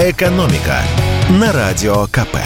«Экономика» на Радио КП.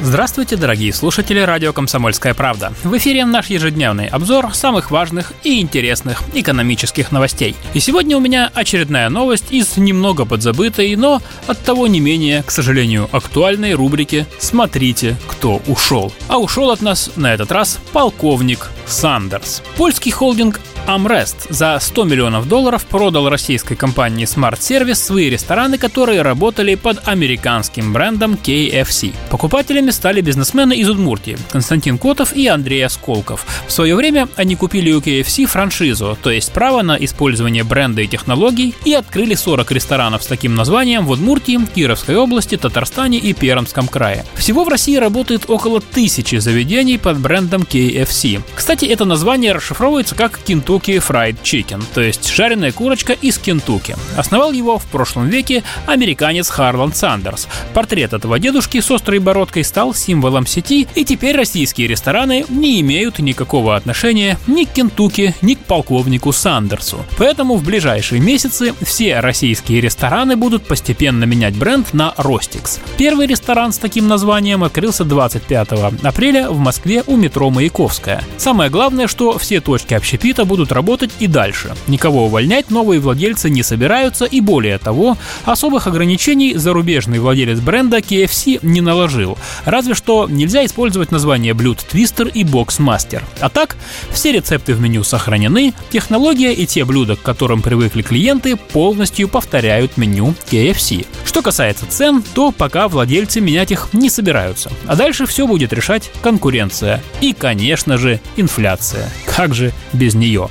Здравствуйте, дорогие слушатели радио «Комсомольская правда». В эфире наш ежедневный обзор самых важных и интересных экономических новостей. И сегодня у меня очередная новость из немного подзабытой, но от того не менее, к сожалению, актуальной рубрики «Смотрите, кто ушел». А ушел от нас на этот раз полковник Сандерс. Польский холдинг Amrest за 100 миллионов долларов продал российской компании Smart Service свои рестораны, которые работали под американским брендом KFC. Покупателями стали бизнесмены из Удмуртии Константин Котов и Андрей Осколков. В свое время они купили у KFC франшизу, то есть право на использование бренда и технологий, и открыли 40 ресторанов с таким названием в Удмуртии, Кировской области, Татарстане и Пермском крае. Всего в России работает около тысячи заведений под брендом KFC. Кстати, это название расшифровывается как Kentucky Kentucky Fried Chicken, то есть жареная курочка из Кентукки. Основал его в прошлом веке американец Харланд Сандерс. Портрет этого дедушки с острой бородкой стал символом сети, и теперь российские рестораны не имеют никакого отношения ни к Кентукки, ни к полковнику Сандерсу. Поэтому в ближайшие месяцы все российские рестораны будут постепенно менять бренд на Ростикс. Первый ресторан с таким названием открылся 25 апреля в Москве у метро Маяковская. Самое главное, что все точки общепита будут будут работать и дальше. Никого увольнять новые владельцы не собираются и более того, особых ограничений зарубежный владелец бренда KFC не наложил. Разве что нельзя использовать название блюд Twister и Box Master. А так, все рецепты в меню сохранены, технология и те блюда, к которым привыкли клиенты, полностью повторяют меню KFC. Что касается цен, то пока владельцы менять их не собираются. А дальше все будет решать конкуренция. И, конечно же, инфляция. Как же без нее?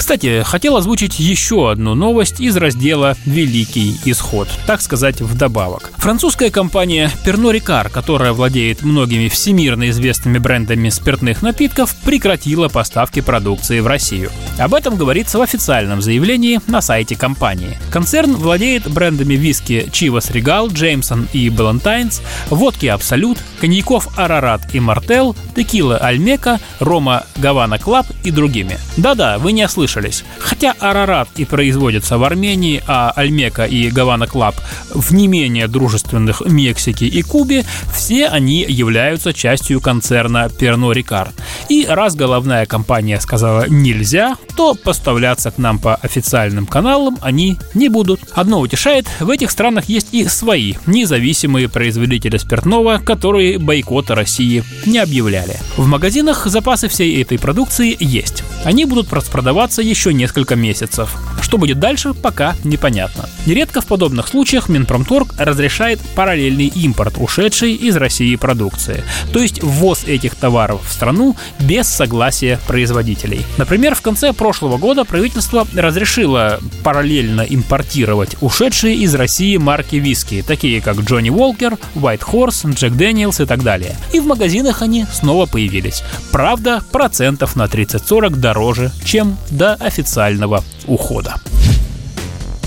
Кстати, хотел озвучить еще одну новость из раздела «Великий исход», так сказать, вдобавок. Французская компания Pernod Ricard, которая владеет многими всемирно известными брендами спиртных напитков, прекратила поставки продукции в Россию. Об этом говорится в официальном заявлении на сайте компании. Концерн владеет брендами виски Chivas Regal, Jameson и Ballantines, водки Абсолют, коньяков Арарат и Martell, текила Olmeca, рома Havana Club и другими. Да-да, вы не ослышали слышались. Хотя Арарат и производится в Армении, а Olmeca и Havana Club в не менее дружественных Мексике и Кубе, все они являются частью концерна Перно Рикар. И раз головная компания сказала «нельзя», то поставляться к нам по официальным каналам они не будут. Одно утешает, в этих странах есть и свои независимые производители спиртного, которые бойкота России не объявляли. В магазинах запасы всей этой продукции есть. Они будут распродаваться еще несколько месяцев. Что будет дальше, пока непонятно. Нередко в подобных случаях Минпромторг разрешает параллельный импорт ушедшей из России продукции, то есть ввоз этих товаров в страну без согласия производителей. Например, в конце прошлого года правительство разрешило параллельно импортировать ушедшие из России марки виски, такие как Джонни Уолкер, White Horse, Джек Дэниелс и так далее. И в магазинах они снова появились. Правда, процентов на 30-40 дороже, чем до официального ухода.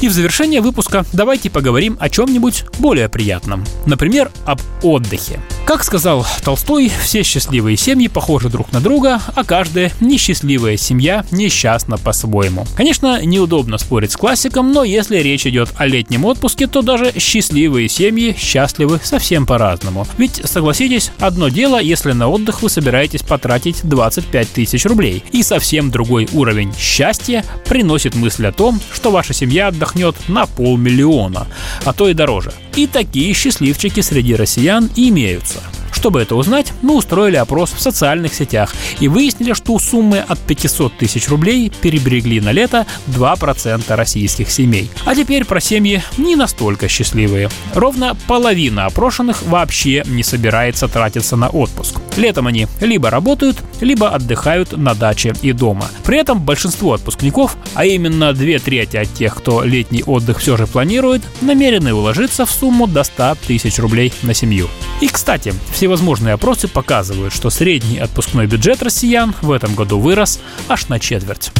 И в завершение выпуска давайте поговорим о чем-нибудь более приятном. Например, об отдыхе. Как сказал Толстой, все счастливые семьи похожи друг на друга, а каждая несчастливая семья несчастна по-своему. Конечно, неудобно спорить с классиком, но если речь идет о летнем отпуске, то даже счастливые семьи счастливы совсем по-разному. Ведь, согласитесь, одно дело, если на отдых вы собираетесь потратить 25 тысяч рублей, и совсем другой уровень счастья приносит мысль о том, что ваша семья отдохнет на полмиллиона, а то и дороже. И такие счастливчики среди россиян имеются. Чтобы это узнать, мы устроили опрос в социальных сетях и выяснили, что суммы от 500 тысяч рублей перебрегли на лето 2% российских семей. А теперь про семьи не настолько счастливые. Ровно половина опрошенных вообще не собирается тратиться на отпуск. Летом они либо работают, либо отдыхают на даче и дома. При этом большинство отпускников, а именно две трети от тех, кто летний отдых все же планирует, намерены уложиться в сумму до 100 тысяч рублей на семью. И, кстати, всевозможные опросы показывают, что средний отпускной бюджет россиян в этом году вырос аж на четверть.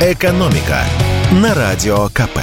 «Экономика» на Радио КП.